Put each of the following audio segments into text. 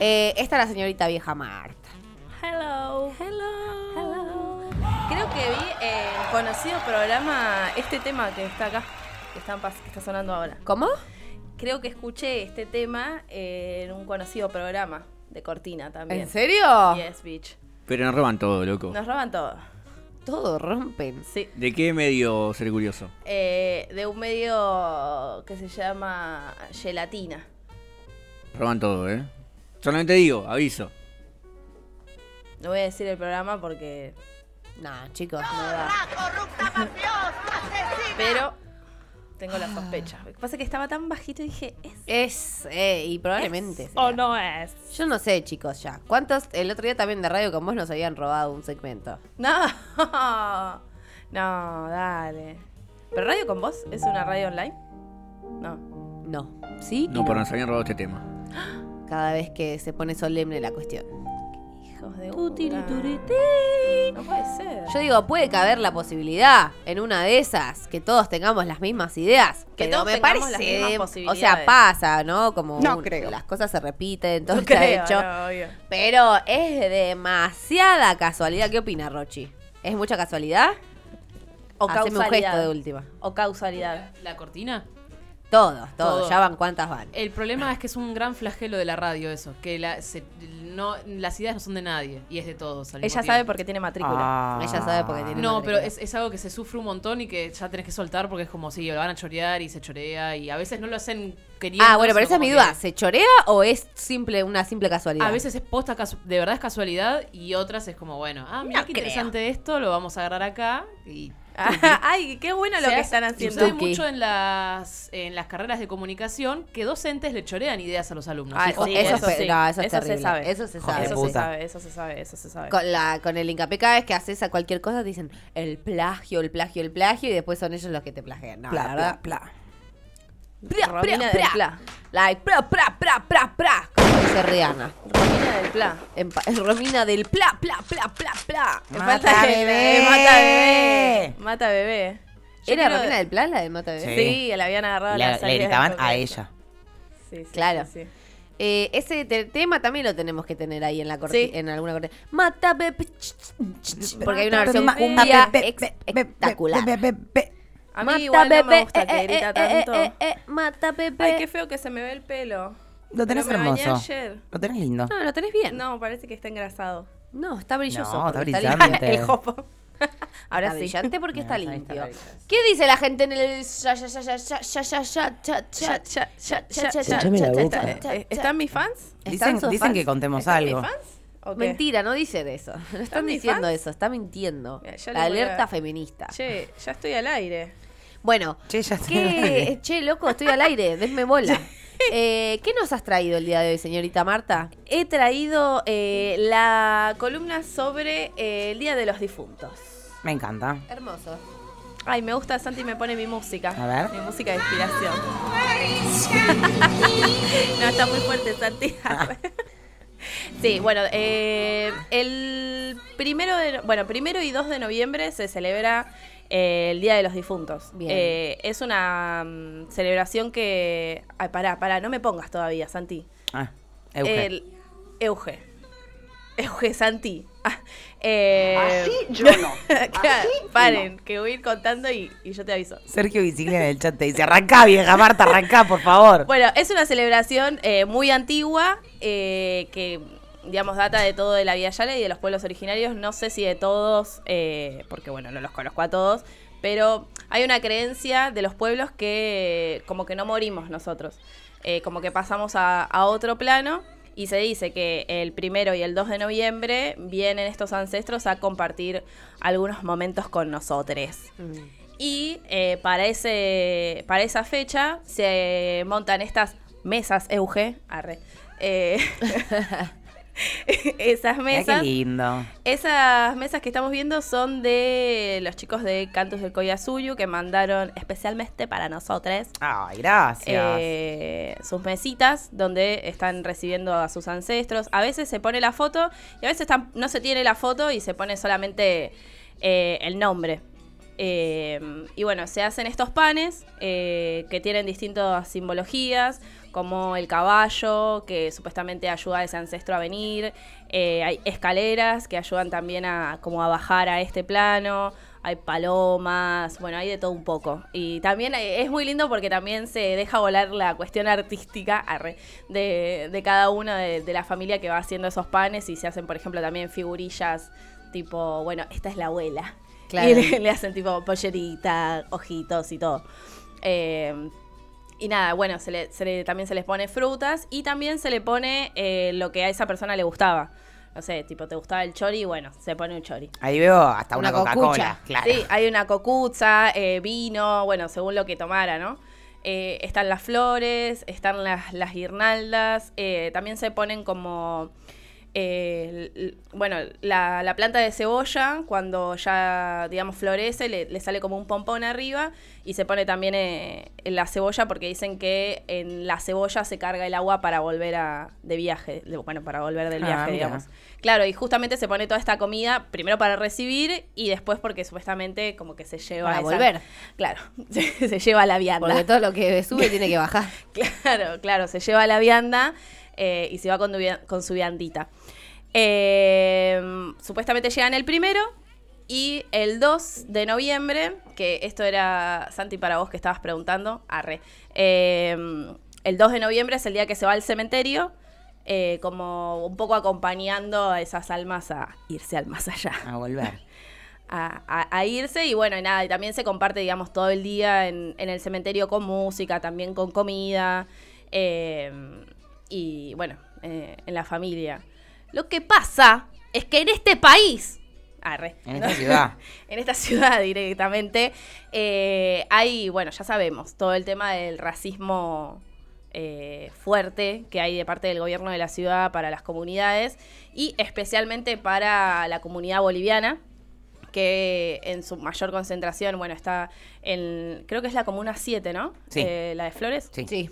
Eh, esta es la señorita vieja Marta. Hello. Hello. Creo que vi en conocido programa este tema que está acá, que está, pas- que está sonando ahora. ¿Cómo? Creo que escuché este tema en un conocido programa de Cortina también. ¿En serio? Yes, bitch. Pero nos roban todo, loco. Nos roban todo. Todo rompen. Sí. ¿De qué medio ser curioso? Eh, de un medio que se llama Gelatina. Roban todo, ¿eh? Solamente digo, aviso. No voy a decir el programa porque Nah, chicos. no da. Pero tengo la sospecha. Lo que pasa es que estaba tan bajito y dije, ¿es? Es, eh, y probablemente. ¿O no es? Yo no sé, chicos, ya. ¿Cuántos? El otro día también de radio con vos nos habían robado un segmento. No. No, dale. ¿Pero radio con vos? ¿Es una radio online? No. No. ¿Sí? y No, pero nos habían robado este tema. Cada vez que se pone solemne la cuestión. Hijos de puta. No puede ser. Yo digo, puede caber la posibilidad en una de esas que todos tengamos las mismas ideas. Que pero todos me tengamos parece, las mismas o sea, pasa, ¿no? Como No un- creo. las cosas se repiten, todo No está creo, hecho. no. Pero es demasiada casualidad. ¿Qué opina Rochi? ¿Es mucha casualidad? O Haceme un causalidad. gesto de última. O causalidad. La cortina. Todos, todos. Todo. Ya van cuántas van. El problema es que es un gran flagelo de la radio eso, que la- se- no, las ideas no son de nadie y es de todos. al mismo Ella sabe porque tiene matrícula. Ah. Ella sabe porque tiene No, matrícula. pero es, es algo que se sufre un montón y que ya tenés que soltar porque es como si lo van a chorear y se chorea y a veces no lo hacen queriendo. Ah, bueno, pero esa es mi duda. que- ¿Se chorea o es simple una simple casualidad? A veces es posta, casu- de verdad es casualidad y otras es como, bueno, ah, mira No qué creo. interesante esto, lo vamos a agarrar acá y Ay, qué bueno lo Se que hace- están haciendo. Sucede mucho en las, en las carreras de comunicación que docentes le chorean ideas a los alumnos. Ah, sí, eso, eso es, sí. no, eso es Eso se sabe. Eso se sabe. Eso se sabe, eso se sabe, eso se sabe. Con, la, con el hincapié cada vez que haces a cualquier cosa te dicen el plagio, el plagio, el plagio y después son ellos los que te plagian. No, Pla, la verdad. pla, pla. Pra, pra, pra. Pla. Like, pra, pra, pra, pra, pra. Como dice Rihanna. Romina del Pla. En pa- en Romina del pla, pla, pla, pla, pla. Me Mata falta bebé. Mata bebé. Mata bebé. Yo ¿Era quiero- Romina del Plan la de Mata Bebé? Sí. Sí, la habían agarrado. a Le, la le gritaban a ella. Sí, sí, Claro. sí, sí. Eh, ese te- tema también lo tenemos que tener ahí en la corti- Sí. en alguna corte. Mata bebé. ch, ch, ch, Porque hay una versión ma- cumbia espectacular. A mí Mata igual no me bebé, gusta que eh, grita eh, eh, tanto. eh, eh, mata bebé. Ay, qué feo que se me ve el pelo. Lo tenés Pero me bañé hermoso. ayer. Lo tenés lindo. No, lo tenés bien. No, No, parece que está engrasado. está brilloso. No, está porque brillante. el jopo. Ahora está sí. brillante porque está Ahí está, limpio. ¿Qué dice la gente en el ya ya ya ya ya ya ya ya cha, cha, Ya, ya, ya, cha, ya, cha, ya, cha, ya, cha, ya, cha, ya. cha, Eh, cha. ¿Están mis fans? ¿Están Dicen, dicen fans? que contemos ¿Están mis algo. fans? ¿O qué? Mentira, no dicen eso. No están mis diciendo fans? eso, está mintiendo. Mira, ya La voy a- alerta feminista. Che, ya estoy al aire. Bueno, Che, ya. ¿qué? Che, loco, estoy al aire, denme bola. Eh, ¿Qué nos has traído el día de hoy, señorita Marta? He traído eh, la columna sobre eh, el Día de los Difuntos. Me encanta. Hermoso. Ay, me gusta, Santi me pone mi música. A ver. Mi música de inspiración. no, está muy fuerte, Santi. sí, bueno, eh, el primero de, bueno, primero y 2 de noviembre se celebra eh, el Día de los Difuntos. Bien. Eh, es una mm, celebración que... Ay, pará, pará, no me pongas todavía, Santi. Ah, Euge. El Euge. Euge Santi. Ah, eh, Así yo no. claro, Así paren, que voy a ir contando y, y yo te aviso. Sergio Bicicleta en el chat te dice, arrancá, vieja Marta, arrancá, por favor. Bueno, es una celebración eh, muy antigua eh, que, digamos, data de todo de la Vía Yala y de los pueblos originarios. No sé si de todos, eh, porque bueno, no los conozco a todos, pero hay una creencia de los pueblos que como que no morimos nosotros, eh, como que pasamos a, a otro plano. Y se dice que el primero y el 2 de noviembre vienen estos ancestros a compartir algunos momentos con nosotros. Y eh, para, ese, para esa fecha se montan estas mesas Euge. Arre. Eh, esas Mirá qué mesas. lindo. Esas mesas que estamos viendo son de los chicos de Cantos del Coyasuyu que mandaron especialmente para nosotros. Ay, gracias. eh, sus mesitas donde están recibiendo a sus ancestros. A veces se pone la foto y a veces no se tiene la foto y se pone solamente eh, el nombre. Eh, y bueno, se hacen estos panes eh, que tienen distintas simbologías, como el caballo, que supuestamente ayuda a ese ancestro a venir. Eh, hay escaleras que ayudan también a como a bajar a este plano. Hay palomas, bueno, hay de todo un poco. Y también eh, es muy lindo porque también se deja volar la cuestión artística arre, de, de cada uno de, de la familia que va haciendo esos panes y se hacen, por ejemplo, también figurillas tipo, bueno, esta es la abuela. Claro. Y le, le hacen tipo pollerita, ojitos y todo. Eh, y nada, bueno, se le, se le- también se les pone frutas y también se le pone eh, lo que a esa persona le gustaba. No sé, tipo, te gustaba el chori, bueno, se pone un chori. Ahí veo hasta una, Una Coca-Cola. cocucha. Claro. Sí, hay una cocuza, eh, vino, bueno, según lo que tomara, ¿no? Eh, están las flores, están las, las guirnaldas, eh, también se ponen como, eh, bueno, la, la planta de cebolla, cuando ya, digamos, florece, le, le sale como un pompón arriba y se pone también eh, en la cebolla porque dicen que en la cebolla se carga el agua para volver a, de viaje, de- bueno, para volver del Ah, viaje, digamos. Claro, y justamente se pone toda esta comida primero para recibir y después porque supuestamente como que se lleva Para esa- volver. Claro, se, se lleva la vianda. Porque todo lo que sube tiene que bajar. Claro, claro, se lleva la vianda eh, y se va con, su viandita. Eh, supuestamente llegan el primero y el 2 de noviembre, que esto era, Santi, para vos que estabas preguntando, arre. Eh, el 2 de noviembre es el día que se va al cementerio, eh, como un poco acompañando a esas almas a irse al más allá A volver. a, a- a irse y bueno, y nada, y también se comparte, digamos, todo el día en, en el cementerio con música, también con comida eh, y bueno, eh, en la familia. Lo que pasa es que en este país, arre, En esta ciudad. en esta ciudad directamente, eh, hay, bueno, ya sabemos, todo el tema del racismo eh, fuerte que hay de parte del gobierno de la ciudad para las comunidades y especialmente para la comunidad boliviana que en su mayor concentración, bueno, está en, creo que es la comuna 7, ¿no? Sí. Eh, la de Flores. Sí. Sí.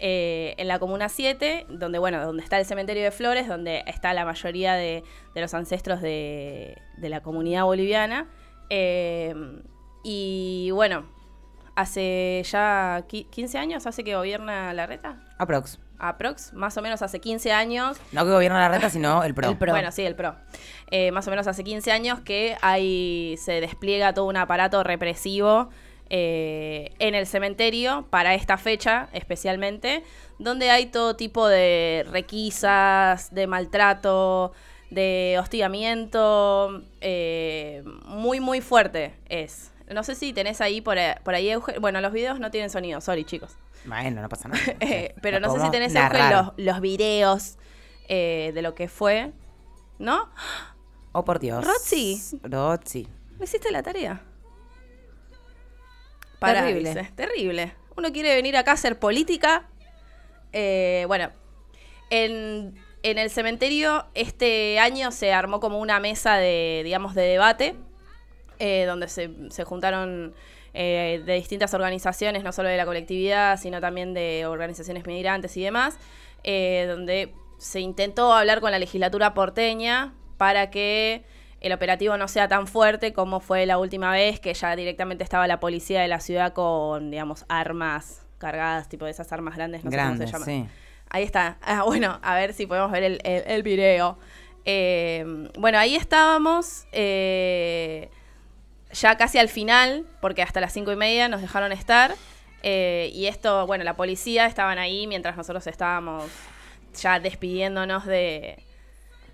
Eh, en la comuna 7, donde bueno, donde está el cementerio de Flores, donde está la mayoría de, de los ancestros de, de la comunidad boliviana. Eh, y bueno, hace ya qui- 15 años, hace que gobierna la reta. Aprox. Aprox, más o menos hace 15 años. No que gobierna la reta, sino el pro. El pro. Bueno, sí, el PRO. Eh, más o menos hace 15 años que hay, se despliega todo un aparato represivo eh, en el cementerio para esta fecha especialmente, donde hay todo tipo de requisas, de maltrato, de hostigamiento, eh, muy, muy fuerte es. No sé si tenés ahí por, ahí- por ahí, Euge- Bueno, los videos no tienen sonido, sorry chicos. Bueno, no pasa nada. Eh, pero no sé si tenés Euge, los, los videos eh, de lo que fue. ¿No? Oh, por Dios. Roxy. Roxy. ¿Me hiciste la tarea? Terrible. dice, terrible. Uno quiere venir acá a hacer política. Eh, bueno, en, en el cementerio este año se armó como una mesa de, digamos, de debate, eh, donde se, se juntaron eh, de distintas organizaciones, no solo de la colectividad, sino también de organizaciones migrantes y demás, eh, donde se intentó hablar con la legislatura porteña para que el operativo no sea tan fuerte como fue la última vez, que ya directamente estaba la policía de la ciudad con, digamos, armas cargadas, tipo de esas armas grandes, no sé cómo se llaman. sí. Ahí está. Ah, bueno, a ver si podemos ver el, el- el video. Eh, bueno, ahí estábamos. eh, ya casi al final, porque hasta las cinco y media nos dejaron estar. eh, y esto, bueno, la policía estaban ahí mientras nosotros estábamos ya despidiéndonos de,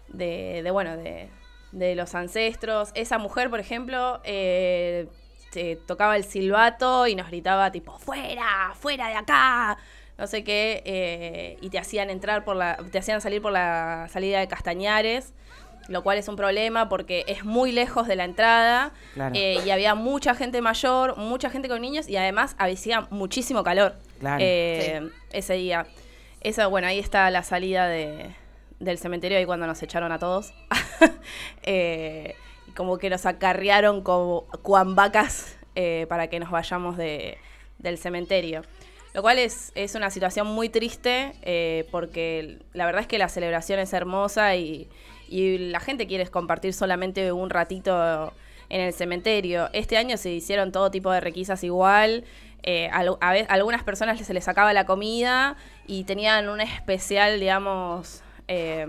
de, de, bueno, de, de los ancestros. Esa mujer, por ejemplo, eh, se tocaba el silbato y nos gritaba tipo, fuera, fuera de acá, no sé qué, eh, y te hacían entrar por la, te hacían salir por la salida de Castañares, lo cual es un problema porque es muy lejos de la entrada Claro. eh, y había mucha gente mayor, mucha gente con niños y además hacía muchísimo calor Claro. eh, ese día. Esa, bueno, ahí está la salida de, del cementerio ahí cuando nos echaron a todos. Eh, y como que nos acarrearon como cuan vacas eh, para que nos vayamos de, del cementerio. Lo cual es, es una situación muy triste eh, porque la verdad es que la celebración es hermosa y, y la gente quiere compartir solamente un ratito en el cementerio. Este año se hicieron todo tipo de requisas igual. al- a, ve- a algunas personas se les sacaba la comida y tenían un especial, digamos, eh,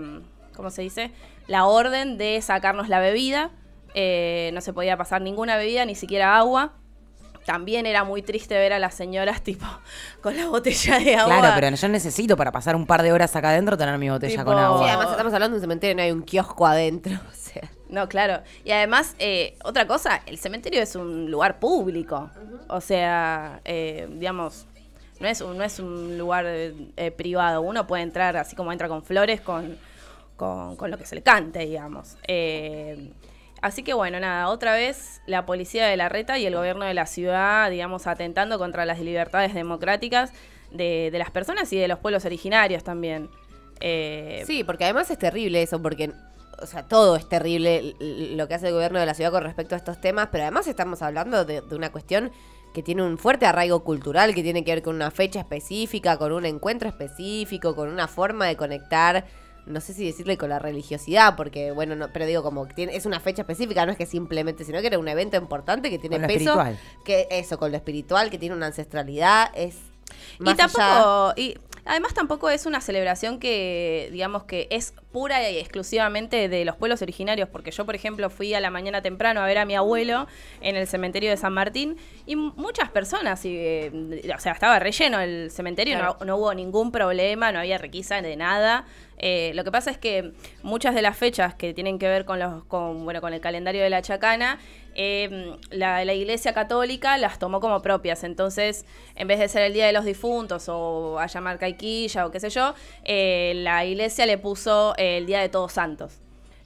¿cómo se dice? La orden de sacarnos la bebida. Eh, no se podía pasar ninguna bebida, ni siquiera agua. También era muy triste ver a las señoras tipo con la botella de agua. Claro, pero yo necesito para pasar un par de horas acá adentro tener mi botella Tipo- con Sí, agua. además estamos hablando de un cementerio, no hay un kiosco adentro. O sea, No, claro. Y además, eh, otra cosa, el cementerio es un lugar público. O sea, eh, digamos, no es un, no es un lugar eh, eh, privado. Uno puede entrar así como entra con flores, con, con, con lo que se le cante, digamos. Eh, así que bueno, nada, otra vez la policía de la reta y el gobierno de la ciudad, digamos, atentando contra las libertades democráticas de, de las personas y de los pueblos originarios también. Eh, sí, porque además es terrible eso, porque, o sea, todo es terrible lo que hace el gobierno de la ciudad con respecto a estos temas, pero además estamos hablando de una cuestión que tiene un fuerte arraigo cultural, que tiene que ver con una fecha específica, con un encuentro específico, con una forma de conectar, no sé si decirle con la religiosidad, porque, bueno, no, pero digo, como que tiene, es una fecha específica, no es que simplemente, sino que era un evento importante que tiene Con lo peso. espiritual. Que eso, con lo espiritual, que tiene una ancestralidad, es... Y allá- tampoco, y además tampoco es una celebración que, digamos que es pura y exclusivamente de los pueblos originarios, porque yo, por ejemplo, fui a la mañana temprano a ver a mi abuelo en el cementerio de San Martín y muchas personas, y, eh, o sea, estaba relleno el cementerio, Claro. no, no hubo ningún problema, no había requisa de nada. Eh, lo que pasa es que muchas de las fechas que tienen que ver con los, con, bueno, con el calendario de la Chacana, eh, la, la Iglesia Católica las tomó como propias. Entonces, en vez de ser el Día de los Difuntos o a llamar Caiquilla o qué sé yo, eh, la Iglesia le puso el Día de Todos Santos.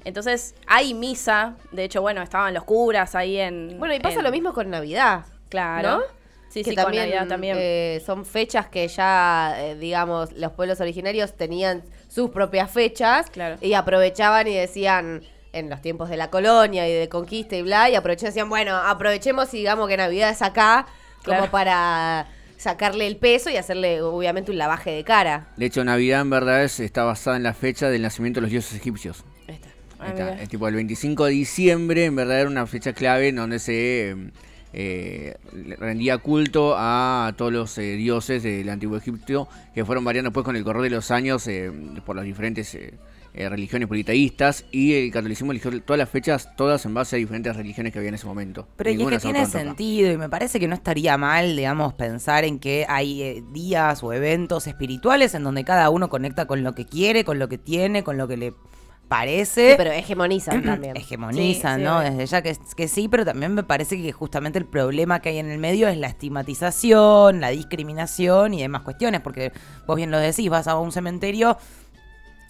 Entonces, hay misa. De hecho, bueno, estaban los curas ahí en. Bueno, y pasa en- lo mismo con Navidad. Claro. ¿no? Sí, que sí, con también, Navidad también. eh, son fechas que ya, eh, digamos, los pueblos originarios tenían sus propias fechas Claro. y aprovechaban y decían, en los tiempos de la colonia y de conquista y bla, y aprovechaban y decían, bueno, aprovechemos y digamos que Navidad es acá, como para sacarle el peso y hacerle, obviamente, un lavaje de cara. De hecho, Navidad en verdad es- está basada en la fecha del nacimiento de los dioses egipcios. Ahí está. Ah, Ahí está. Es tipo el 25 de diciembre, en verdad era una fecha clave en donde se eh, eh, rendía culto a todos los eh, dioses del antiguo Egipto que fueron variando después con el correr de los años eh, por las diferentes eh, eh, religiones politeístas y el catolicismo eligió todas las fechas, todas en base a diferentes religiones que había en ese momento. Pero y es que tiene sentido y me parece que no estaría mal, digamos, pensar en que hay eh, días o eventos espirituales en donde cada uno conecta con lo que quiere, con lo que tiene, con lo que le parece. Sí, pero hegemonizan también. hegemonizan, Sí, ¿no? Desde ya que, que sí, pero también me parece que justamente el problema que hay en el medio es la estigmatización, la discriminación y demás cuestiones, porque vos bien lo decís, vas a un cementerio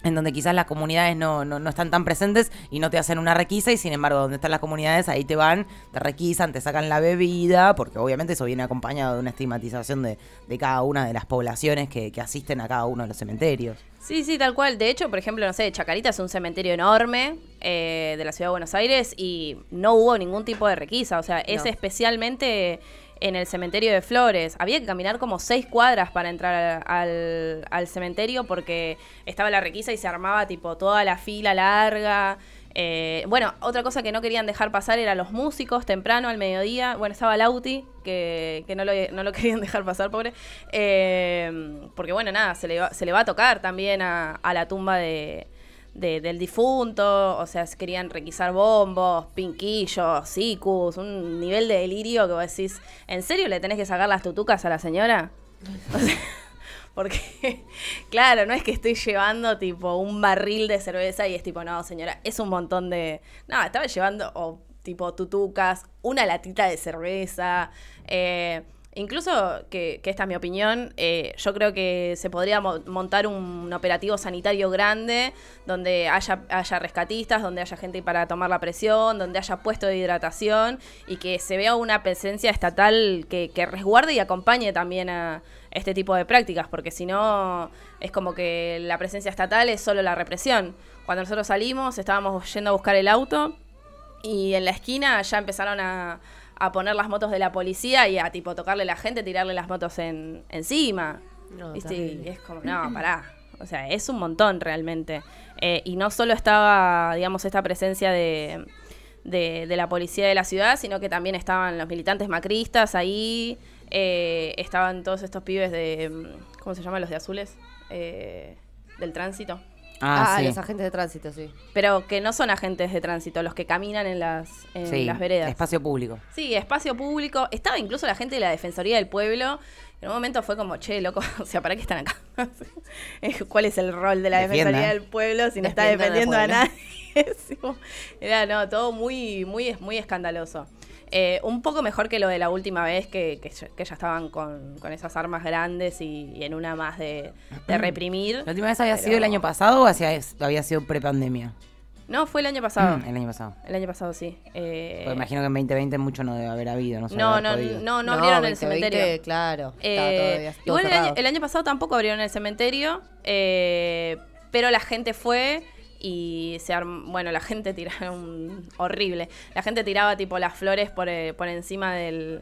en donde quizás las comunidades no, no, no están tan presentes y no te hacen una requisa y sin embargo donde están las comunidades ahí te van, te requisan, te sacan la bebida, porque obviamente eso viene acompañado de una estigmatización de, de cada una de las poblaciones que, que asisten a cada uno de los cementerios. Sí, sí, tal cual. De hecho, por ejemplo, no sé, Chacarita es un cementerio enorme eh, de la ciudad de Buenos Aires y no hubo ningún tipo de requisa. O sea, es No. especialmente en el cementerio de Flores. Había que caminar como seis cuadras para entrar al, cementerio porque estaba la requisa y se armaba tipo toda la fila larga. Eh, bueno, otra cosa que no querían dejar pasar era los músicos temprano al mediodía. Bueno, estaba Lauti, que, que no, lo, no lo querían dejar pasar, pobre. Eh, porque bueno, nada, se le, va, se le va a tocar también a la tumba de, de- del difunto. O sea, se querían requisar bombos, pinquillos, cicus, un nivel de delirio que vos decís, ¿en serio le tenés que sacar las tutucas a la señora? Porque, claro, no es que estoy llevando tipo un barril de cerveza y es tipo, no, señora, es un montón de. No, estaba llevando o, tipo tutucas, una latita de cerveza. eh, incluso, que, que esta es mi opinión, eh, yo creo que se podría mo- montar un operativo sanitario grande donde haya, haya rescatistas, donde haya gente para tomar la presión, donde haya puesto de hidratación y que se vea una presencia estatal que, que resguarde y acompañe también a este tipo de prácticas, porque si no es como que la presencia estatal es solo la represión. Cuando nosotros salimos, estábamos yendo a buscar el auto y en la esquina ya empezaron a, a poner las motos de la policía y a tipo tocarle a la gente, tirarle las motos en, encima. No, ¿Viste? Y es como, no, pará. O sea, es un montón realmente. Eh, y no solo estaba, digamos, esta presencia de, de, de la policía de la ciudad, sino que también estaban los militantes macristas ahí. eh, estaban todos estos pibes de. mm, ¿Cómo se llaman los de azules? Eh, del tránsito. Ah, Ah, sí. los agentes de tránsito, sí. Pero que no son agentes de tránsito, los que caminan en las, en Sí, las veredas. espacio público. Sí, espacio público. Estaba incluso la gente de la Defensoría del Pueblo. En un momento fue como, che, loco, o sea, ¿para qué están acá? ¿Cuál es el rol de la Defiendan. Defensoría del Pueblo si no está Defiendan al defendiendo a pueblo. nadie? Sí, como- Era, no, todo muy, muy, muy escandaloso. Eh, un poco mejor que lo de la última vez que, que, ya- que ya estaban con, con esas armas grandes y, y en una más de, de reprimir. ¿La última vez había Pero- sido el año pasado o hacia- había sido prepandemia? No, fue el año pasado. Mm, el año pasado. El año pasado, sí. Eh, Porque imagino que en 2020 mucho no debe haber habido. No, no, no, no, no abrieron el 2020, cementerio. Claro. Eh, estaba todavía todo igual el año, el año pasado tampoco abrieron el cementerio, eh, pero la gente fue y se arm- bueno, la gente tiraron horrible. La gente tiraba tipo las flores por, eh, por encima del,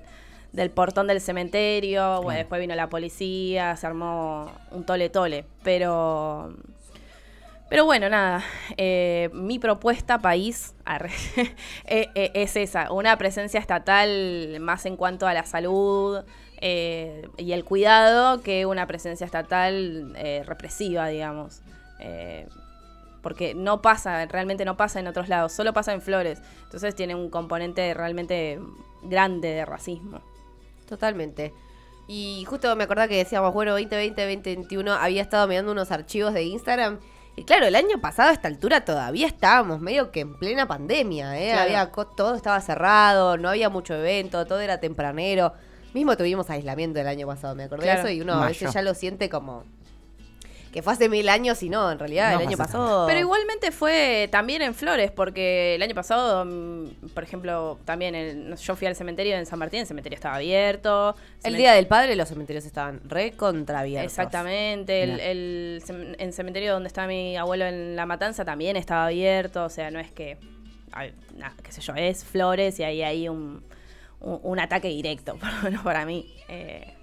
del portón del cementerio, bueno, después vino la policía, se armó un tole tole, pero pero bueno, nada, eh, mi propuesta país arre, eh, es esa, una presencia estatal más en cuanto a la salud eh, y el cuidado que una presencia estatal eh, represiva, digamos. Porque no pasa, realmente no pasa en otros lados, solo pasa en Flores. Entonces tiene un componente realmente grande de racismo. Totalmente. Y justo me acordaba que decíamos, bueno, 2020, 2021, había estado mirando unos archivos de Instagram. Y claro, el año pasado a esta altura todavía estábamos medio que en plena pandemia, ¿eh? Claro. Había todo estaba cerrado, no había mucho evento, todo era tempranero. Mismo tuvimos aislamiento el año pasado, me acordé Claro. de eso y uno a veces ya lo siente como que fue hace mil años y no, en realidad No el año pasa pasado. Pero igualmente fue también en Flores, porque el año pasado, mm, por ejemplo, también el- yo fui al cementerio en San Martín, el cementerio estaba abierto. El día del padre los cementerios estaban re contraabiertos. Exactamente, el, el cem- en cementerio donde está mi abuelo en La Matanza también estaba abierto, o sea, no es que, ay, na- qué sé yo, es Flores y ahí hay un, un, un ataque directo, por lo menos para mí. Eh,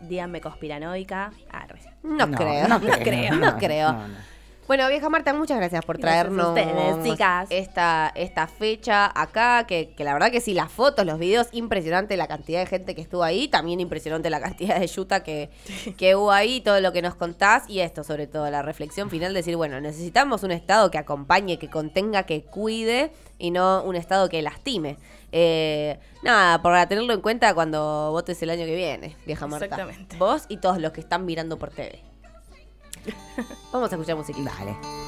díganme conspiranoica, arre. No, creo, no, creo, no, creo. no, no. Bueno, vieja Marta, muchas gracias por Gracias traernos ustedes, chicas. esta, esta fecha acá, que, que la verdad que sí, las fotos, los videos, impresionante la cantidad de gente que estuvo ahí, también impresionante la cantidad de yuta que, que hubo ahí, todo lo que nos contás y esto sobre todo, la reflexión final, decir, bueno, necesitamos un Estado que acompañe, que contenga, que cuide y no un Estado que lastime. Eh, nada, para tenerlo en cuenta cuando votes el año que viene, vieja Marta. Exactamente. Vos y todos los que están mirando por TV. Vamos a escuchar musiquita. Dale.